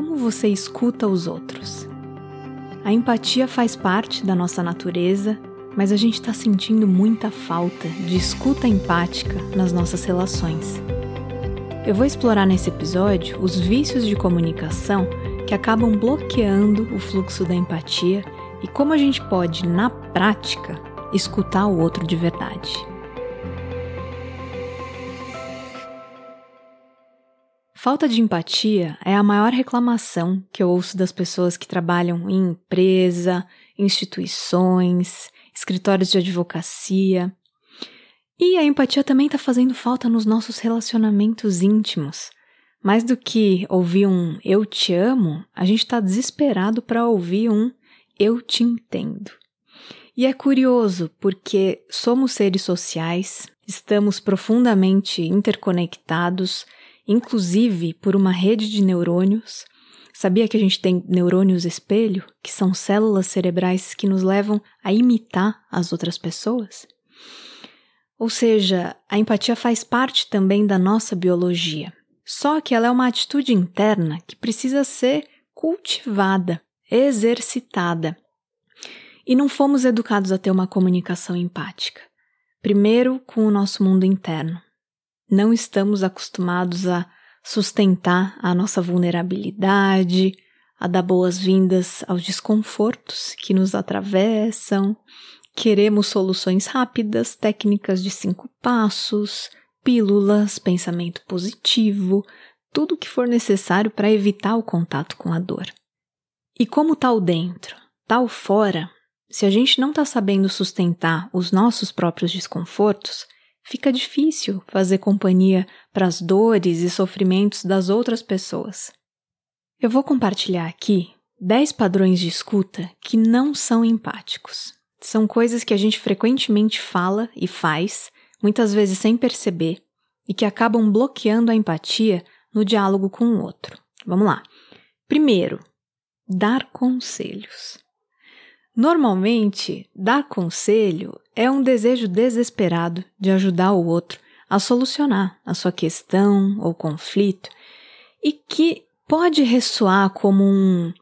como você escuta os outros. A empatia faz parte da nossa natureza, mas a gente está sentindo muita falta de escuta empática nas nossas relações. Eu vou explorar nesse episódio os vícios de comunicação que acabam bloqueando o fluxo da empatia e como a gente pode, na prática, escutar o outro de verdade. Falta de empatia é a maior reclamação que eu ouço das pessoas que trabalham em empresa, instituições, escritórios de advocacia. E a empatia também está fazendo falta nos nossos relacionamentos íntimos. Mais do que ouvir um eu te amo, a gente está desesperado para ouvir um eu te entendo. E é curioso porque somos seres sociais, estamos profundamente interconectados inclusive por uma rede de neurônios. Sabia que a gente tem neurônios espelho, que são células cerebrais que nos levam a imitar as outras pessoas? Ou seja, a empatia faz parte também da nossa biologia. Só que ela é uma atitude interna que precisa ser cultivada, exercitada. E não fomos educados a ter uma comunicação empática. Primeiro com o nosso mundo interno, não estamos acostumados a sustentar a nossa vulnerabilidade, a dar boas-vindas aos desconfortos que nos atravessam. Queremos soluções rápidas, técnicas de cinco passos, pílulas, pensamento positivo, tudo o que for necessário para evitar o contato com a dor. E como tal dentro, tal fora, se a gente não está sabendo sustentar os nossos próprios desconfortos, fica difícil fazer companhia para as dores e sofrimentos das outras pessoas. Eu vou compartilhar aqui 10 padrões de escuta que não são empáticos. São coisas que a gente frequentemente fala e faz, muitas vezes sem perceber, e que acabam bloqueando a empatia no diálogo com o outro. Vamos lá. Primeiro, dar conselhos. Normalmente, dar conselho é um desejo desesperado de ajudar o outro a solucionar a sua questão ou conflito e que pode ressoar como um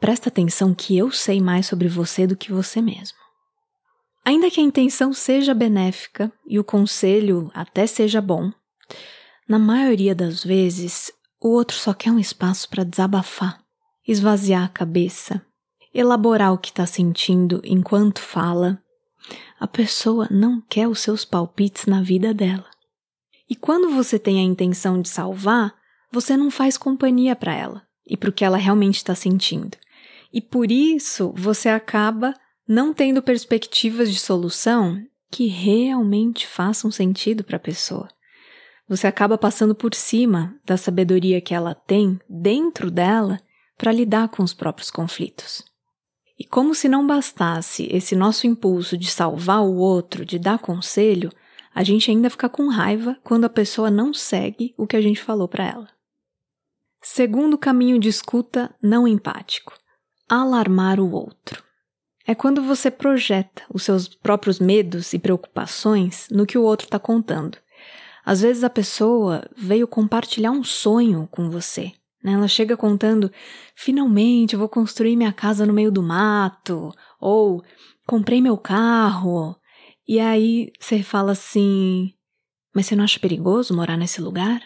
presta atenção que eu sei mais sobre você do que você mesmo. Ainda que a intenção seja benéfica e o conselho até seja bom, na maioria das vezes o outro só quer um espaço para desabafar, esvaziar a cabeça elaborar o que está sentindo enquanto fala, a pessoa não quer os seus palpites na vida dela. E quando você tem a intenção de salvar, você não faz companhia para ela e para o que ela realmente está sentindo. E por isso você acaba não tendo perspectivas de solução que realmente façam sentido para a pessoa. Você acaba passando por cima da sabedoria que ela tem dentro dela para lidar com os próprios conflitos. E como se não bastasse esse nosso impulso de salvar o outro, de dar conselho, a gente ainda fica com raiva quando a pessoa não segue o que a gente falou para ela. Segundo caminho de escuta não empático: alarmar o outro. É quando você projeta os seus próprios medos e preocupações no que o outro está contando. Às vezes a pessoa veio compartilhar um sonho com você? Ela chega contando: finalmente vou construir minha casa no meio do mato, ou comprei meu carro. E aí você fala assim: mas você não acha perigoso morar nesse lugar?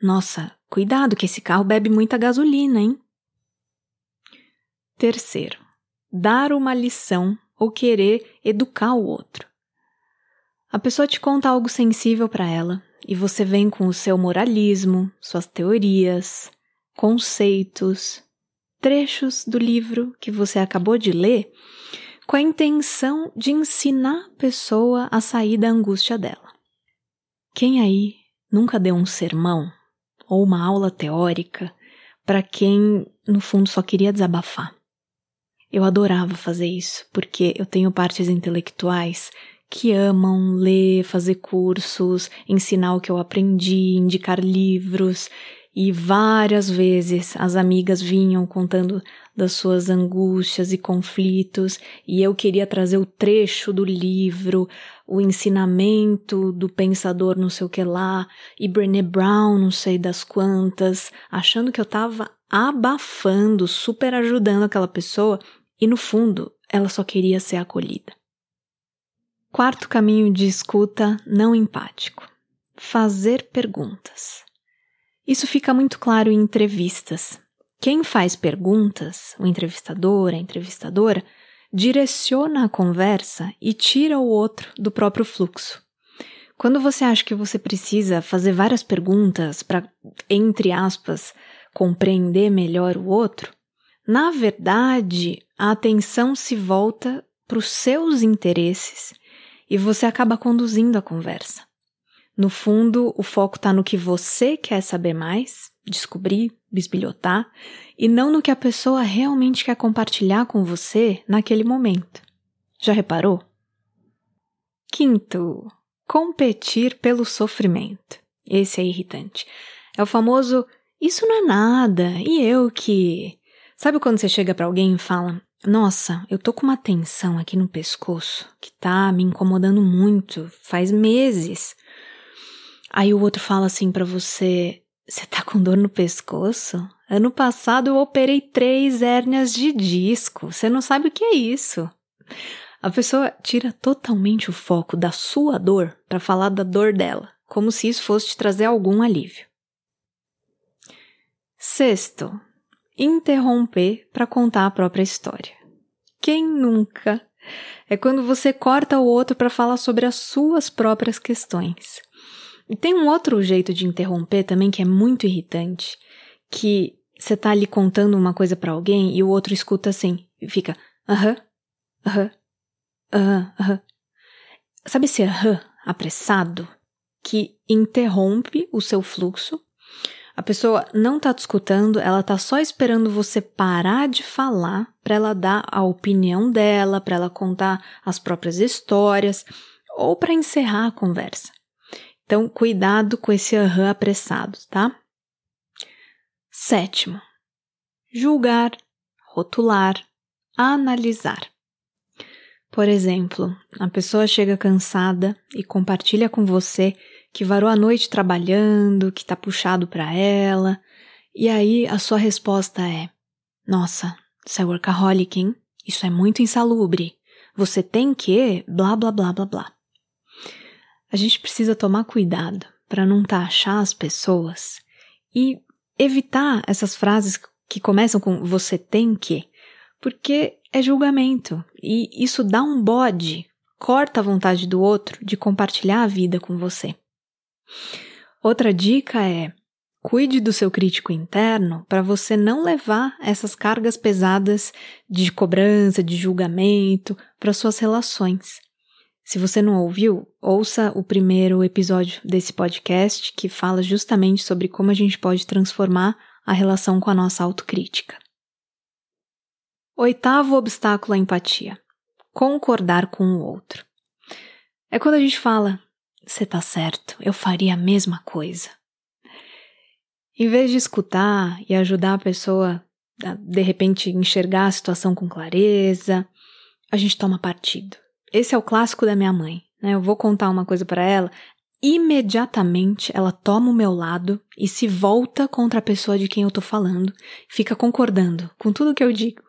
Nossa, cuidado que esse carro bebe muita gasolina, hein? Terceiro, dar uma lição ou querer educar o outro. A pessoa te conta algo sensível para ela e você vem com o seu moralismo, suas teorias, conceitos, trechos do livro que você acabou de ler, com a intenção de ensinar a pessoa a sair da angústia dela. Quem aí nunca deu um sermão ou uma aula teórica para quem, no fundo, só queria desabafar? Eu adorava fazer isso, porque eu tenho partes intelectuais que amam ler, fazer cursos, ensinar o que eu aprendi, indicar livros, E várias vezes as amigas vinham contando das suas angústias e conflitos, e eu queria trazer o trecho do livro, o ensinamento do pensador não sei o que lá, e Brené Brown não sei das quantas, achando que eu tava abafando, super ajudando aquela pessoa, e no fundo ela só queria ser acolhida. Quarto caminho de escuta não empático: fazer perguntas. Isso fica muito claro em entrevistas. Quem faz perguntas, o entrevistador, a entrevistadora, direciona a conversa e tira o outro do próprio fluxo. Quando você acha que você precisa fazer várias perguntas para, entre aspas, compreender melhor o outro, na verdade, a atenção se volta para os seus interesses e você acaba conduzindo a conversa. No fundo, o foco está no que você quer saber mais, descobrir, bisbilhotar, e não no que a pessoa realmente quer compartilhar com você naquele momento. Já reparou? Quinto, competir pelo sofrimento. Esse é irritante. É o famoso isso não é nada, e eu que. Sabe quando você chega para alguém e fala: Nossa, eu tô com uma tensão aqui no pescoço que tá me incomodando muito, faz meses. Aí o outro fala assim para você: Você tá com dor no pescoço? Ano passado eu operei três hérnias de disco, você não sabe o que é isso. A pessoa tira totalmente o foco da sua dor para falar da dor dela, como se isso fosse te trazer algum alívio. Sexto, interromper para contar a própria história. Quem nunca? É quando você corta o outro para falar sobre as suas próprias questões. E tem um outro jeito de interromper também que é muito irritante, que você tá ali contando uma coisa para alguém e o outro escuta assim e fica aham, aham, aham, aham. Sabe esse aham apressado que interrompe o seu fluxo a pessoa não tá te escutando, ela tá só esperando você parar de falar para ela dar a opinião dela, para ela contar as próprias histórias ou para encerrar a conversa. Então, cuidado com esse aham apressado, tá? Sétimo, julgar, rotular, analisar. Por exemplo, a pessoa chega cansada e compartilha com você que varou a noite trabalhando, que tá puxado para ela. E aí a sua resposta é: Nossa, você é workaholic, hein? Isso é muito insalubre. Você tem que blá blá blá blá blá. A gente precisa tomar cuidado para não taxar as pessoas e evitar essas frases que começam com você tem que, porque é julgamento e isso dá um bode, corta a vontade do outro de compartilhar a vida com você. Outra dica é: cuide do seu crítico interno para você não levar essas cargas pesadas de cobrança, de julgamento para suas relações. Se você não ouviu, ouça o primeiro episódio desse podcast que fala justamente sobre como a gente pode transformar a relação com a nossa autocrítica. Oitavo obstáculo à empatia: concordar com o outro. É quando a gente fala, você tá certo, eu faria a mesma coisa. Em vez de escutar e ajudar a pessoa a, de repente, enxergar a situação com clareza, a gente toma partido. Esse é o clássico da minha mãe. Né? Eu vou contar uma coisa para ela, imediatamente ela toma o meu lado e se volta contra a pessoa de quem eu tô falando, fica concordando com tudo que eu digo.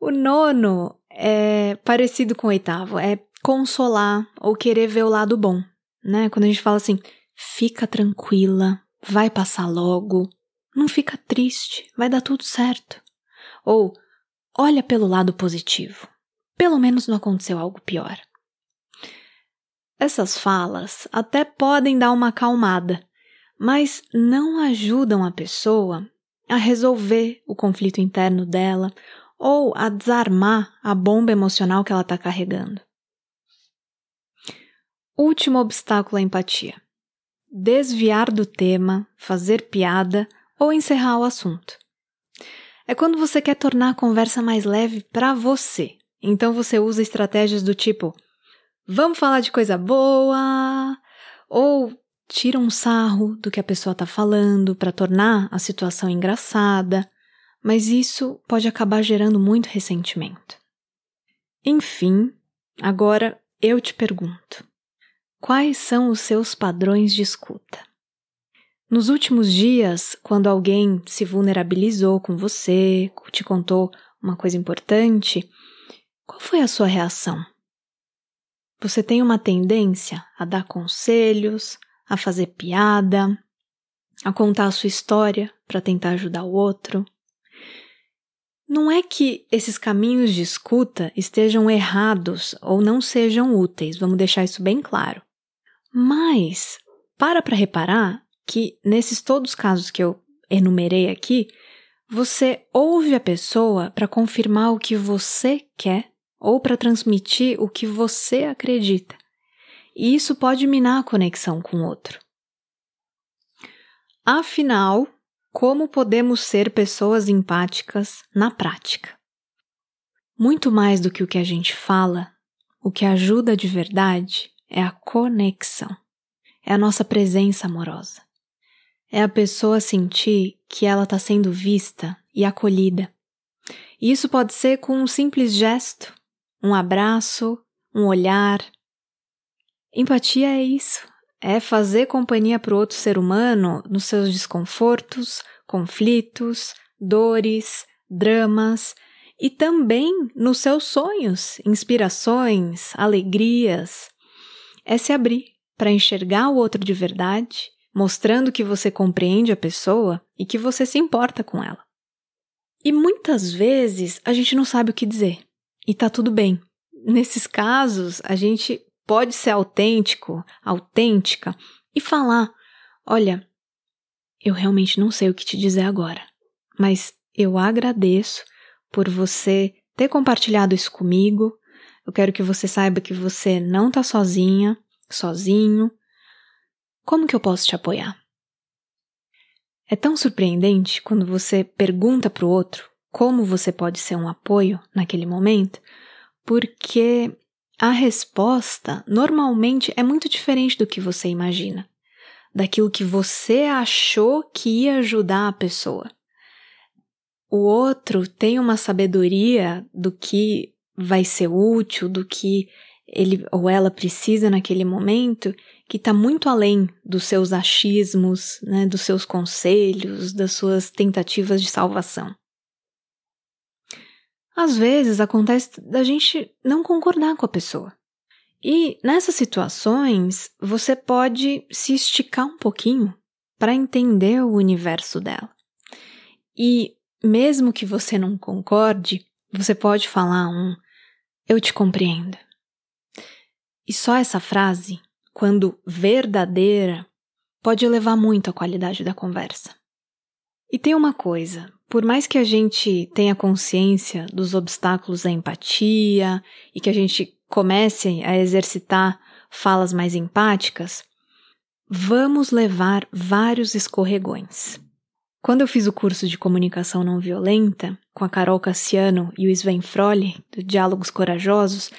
O nono é parecido com o oitavo, é consolar ou querer ver o lado bom, né? Quando a gente fala assim, fica tranquila, vai passar logo, não fica triste, vai dar tudo certo. Ou olha pelo lado positivo, pelo menos não aconteceu algo pior. Essas falas até podem dar uma acalmada, mas não ajudam a pessoa a resolver o conflito interno dela ou a desarmar a bomba emocional que ela está carregando. Último obstáculo à empatia: desviar do tema, fazer piada ou encerrar o assunto. É quando você quer tornar a conversa mais leve para você. Então você usa estratégias do tipo: vamos falar de coisa boa, ou tira um sarro do que a pessoa está falando para tornar a situação engraçada, mas isso pode acabar gerando muito ressentimento. Enfim, agora eu te pergunto: quais são os seus padrões de escuta? Nos últimos dias, quando alguém se vulnerabilizou com você, te contou uma coisa importante, qual foi a sua reação? Você tem uma tendência a dar conselhos, a fazer piada, a contar a sua história para tentar ajudar o outro. Não é que esses caminhos de escuta estejam errados ou não sejam úteis, vamos deixar isso bem claro. Mas para para reparar que nesses todos os casos que eu enumerei aqui, você ouve a pessoa para confirmar o que você quer ou para transmitir o que você acredita. E isso pode minar a conexão com o outro. Afinal, como podemos ser pessoas empáticas na prática? Muito mais do que o que a gente fala, o que ajuda de verdade é a conexão, é a nossa presença amorosa. É a pessoa sentir que ela está sendo vista e acolhida. E isso pode ser com um simples gesto, um abraço, um olhar. Empatia é isso, é fazer companhia para o outro ser humano nos seus desconfortos, conflitos, dores, dramas e também nos seus sonhos, inspirações, alegrias. É se abrir para enxergar o outro de verdade mostrando que você compreende a pessoa e que você se importa com ela. E muitas vezes a gente não sabe o que dizer, e tá tudo bem. Nesses casos, a gente pode ser autêntico, autêntica e falar: olha, eu realmente não sei o que te dizer agora, mas eu agradeço por você ter compartilhado isso comigo. Eu quero que você saiba que você não tá sozinha, sozinho, como que eu posso te apoiar? É tão surpreendente quando você pergunta para o outro como você pode ser um apoio naquele momento, porque a resposta normalmente é muito diferente do que você imagina, daquilo que você achou que ia ajudar a pessoa. O outro tem uma sabedoria do que vai ser útil, do que ele ou ela precisa naquele momento, que está muito além dos seus achismos, né, dos seus conselhos, das suas tentativas de salvação. Às vezes acontece da gente não concordar com a pessoa. E nessas situações, você pode se esticar um pouquinho para entender o universo dela. E mesmo que você não concorde, você pode falar um eu te compreendo. E só essa frase quando verdadeira, pode elevar muito a qualidade da conversa. E tem uma coisa: por mais que a gente tenha consciência dos obstáculos à empatia e que a gente comece a exercitar falas mais empáticas, vamos levar vários escorregões. Quando eu fiz o curso de comunicação não violenta com a Carol Cassiano e o Sven Frolli, do Diálogos Corajosos,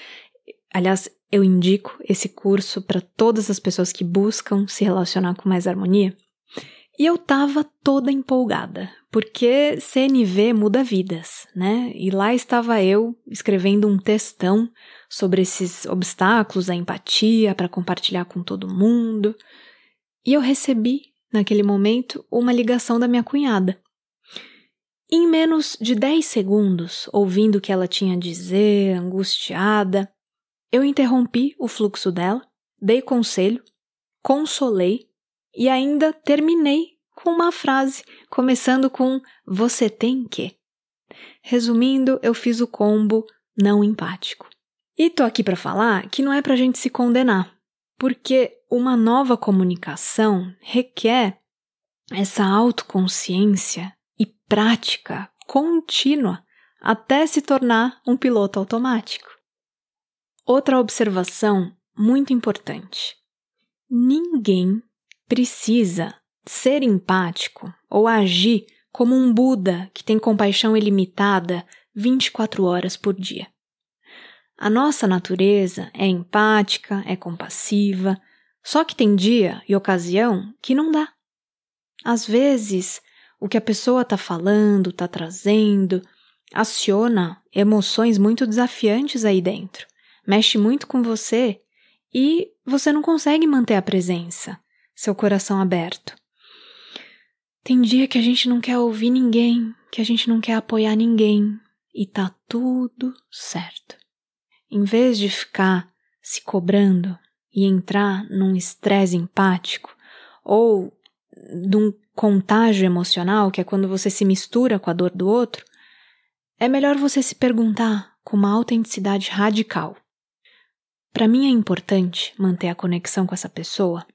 aliás, eu indico esse curso para todas as pessoas que buscam se relacionar com mais harmonia. E eu tava toda empolgada, porque CNV muda vidas, né? E lá estava eu escrevendo um textão sobre esses obstáculos à empatia para compartilhar com todo mundo. E eu recebi, naquele momento, uma ligação da minha cunhada. Em menos de 10 segundos, ouvindo o que ela tinha a dizer, angustiada, eu interrompi o fluxo dela, dei conselho, consolei e ainda terminei com uma frase, começando com você tem que. Resumindo, eu fiz o combo não empático. E tô aqui para falar que não é pra gente se condenar, porque uma nova comunicação requer essa autoconsciência e prática contínua até se tornar um piloto automático. Outra observação muito importante: ninguém precisa ser empático ou agir como um Buda que tem compaixão ilimitada 24 horas por dia. A nossa natureza é empática, é compassiva, Só que tem dia e ocasião que não dá. Às vezes, o que a pessoa está falando, está trazendo, aciona emoções muito desafiantes aí dentro, mexe muito com você e você não consegue manter a presença, seu coração aberto. Tem dia que a gente não quer ouvir ninguém, que a gente não quer apoiar ninguém e tá tudo certo. Em vez de ficar se cobrando e entrar num estresse empático ou de um contágio emocional, que é quando você se mistura com a dor do outro, é melhor você se perguntar com uma autenticidade radical. Para mim é importante manter a conexão com essa pessoa?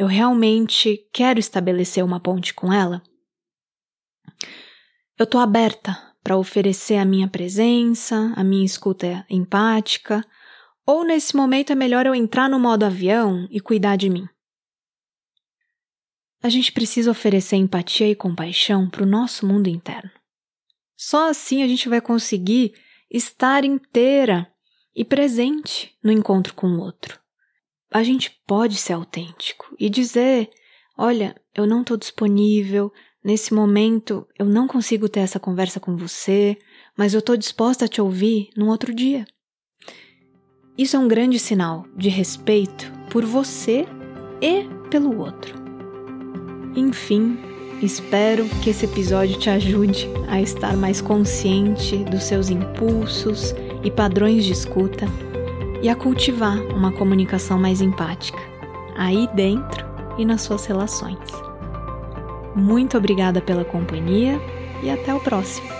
Eu realmente quero estabelecer uma ponte com ela? Eu estou aberta para oferecer a minha presença, a minha escuta empática, ou nesse momento é melhor eu entrar no modo avião e cuidar de mim? A gente precisa oferecer empatia e compaixão para o nosso mundo interno. Só assim a gente vai conseguir estar inteira e presente no encontro com o outro. A gente pode ser autêntico e dizer: olha, eu não estou disponível, nesse momento eu não consigo ter essa conversa com você, mas eu estou disposta a te ouvir num outro dia. Isso é um grande sinal de respeito por você e pelo outro. Enfim, espero que esse episódio te ajude a estar mais consciente dos seus impulsos e padrões de escuta e a cultivar uma comunicação mais empática, aí dentro e nas suas relações. Muito obrigada pela companhia e até o próximo!